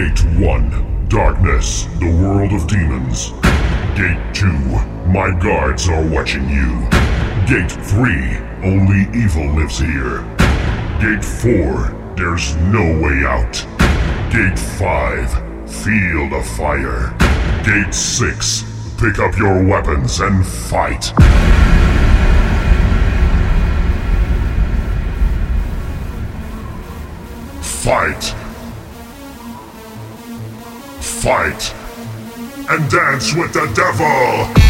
Gate 1, Darkness, the world of demons. Gate 2, my guards are watching you. Gate 3, only evil lives here. Gate 4, there's no way out. Gate 5, field of fire. Gate 6, pick up your weapons and fight. Fight. Fight. And dance with the devil!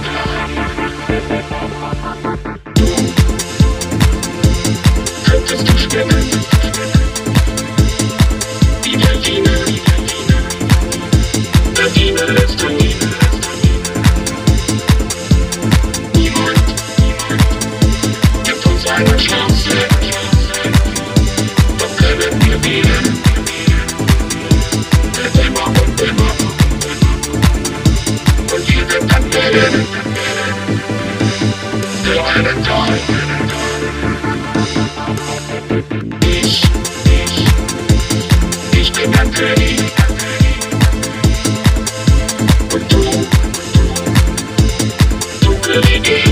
Absolutely.